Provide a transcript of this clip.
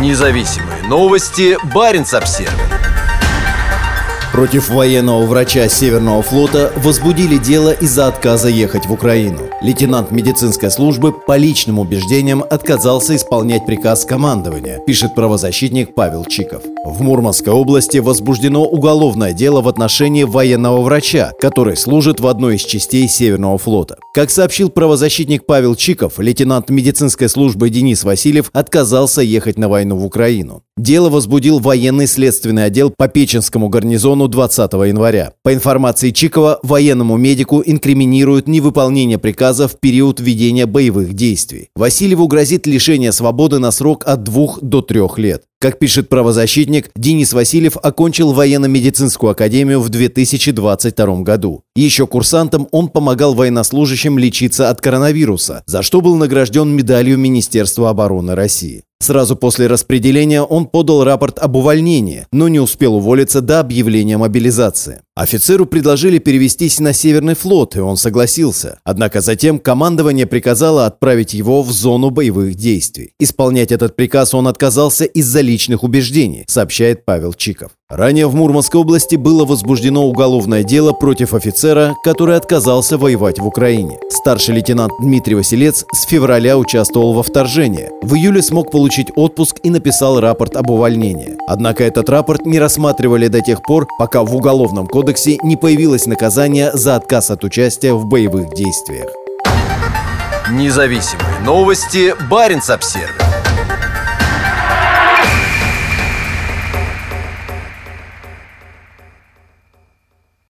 Независимые новости. Барин обсерва Против военного врача Северного флота возбудили дело из-за отказа ехать в Украину. Лейтенант медицинской службы по личным убеждениям отказался исполнять приказ командования, пишет правозащитник Павел Чиков. В Мурманской области возбуждено уголовное дело в отношении военного врача, который служит в одной из частей Северного флота. Как сообщил правозащитник Павел Чиков, лейтенант медицинской службы Денис Васильев отказался ехать на войну в Украину. Дело возбудил военный следственный отдел по Печенскому гарнизону 20 января. По информации Чикова, военному медику инкриминируют невыполнение приказа в период ведения боевых действий. Васильеву грозит лишение свободы на срок от двух до трех лет. Как пишет правозащитник, Денис Васильев окончил военно-медицинскую академию в 2022 году. Еще курсантом он помогал военнослужащим лечиться от коронавируса, за что был награжден медалью Министерства обороны России. Сразу после распределения он подал рапорт об увольнении, но не успел уволиться до объявления мобилизации. Офицеру предложили перевестись на Северный флот, и он согласился. Однако затем командование приказало отправить его в зону боевых действий. Исполнять этот приказ он отказался из-за личных убеждений, сообщает Павел Чиков. Ранее в Мурманской области было возбуждено уголовное дело против офицера, который отказался воевать в Украине. Старший лейтенант Дмитрий Василец с февраля участвовал во вторжении. В июле смог получить отпуск и написал рапорт об увольнении. Однако этот рапорт не рассматривали до тех пор, пока в Уголовном кодексе не появилось наказание за отказ от участия в боевых действиях. Независимые новости. Барин обсервис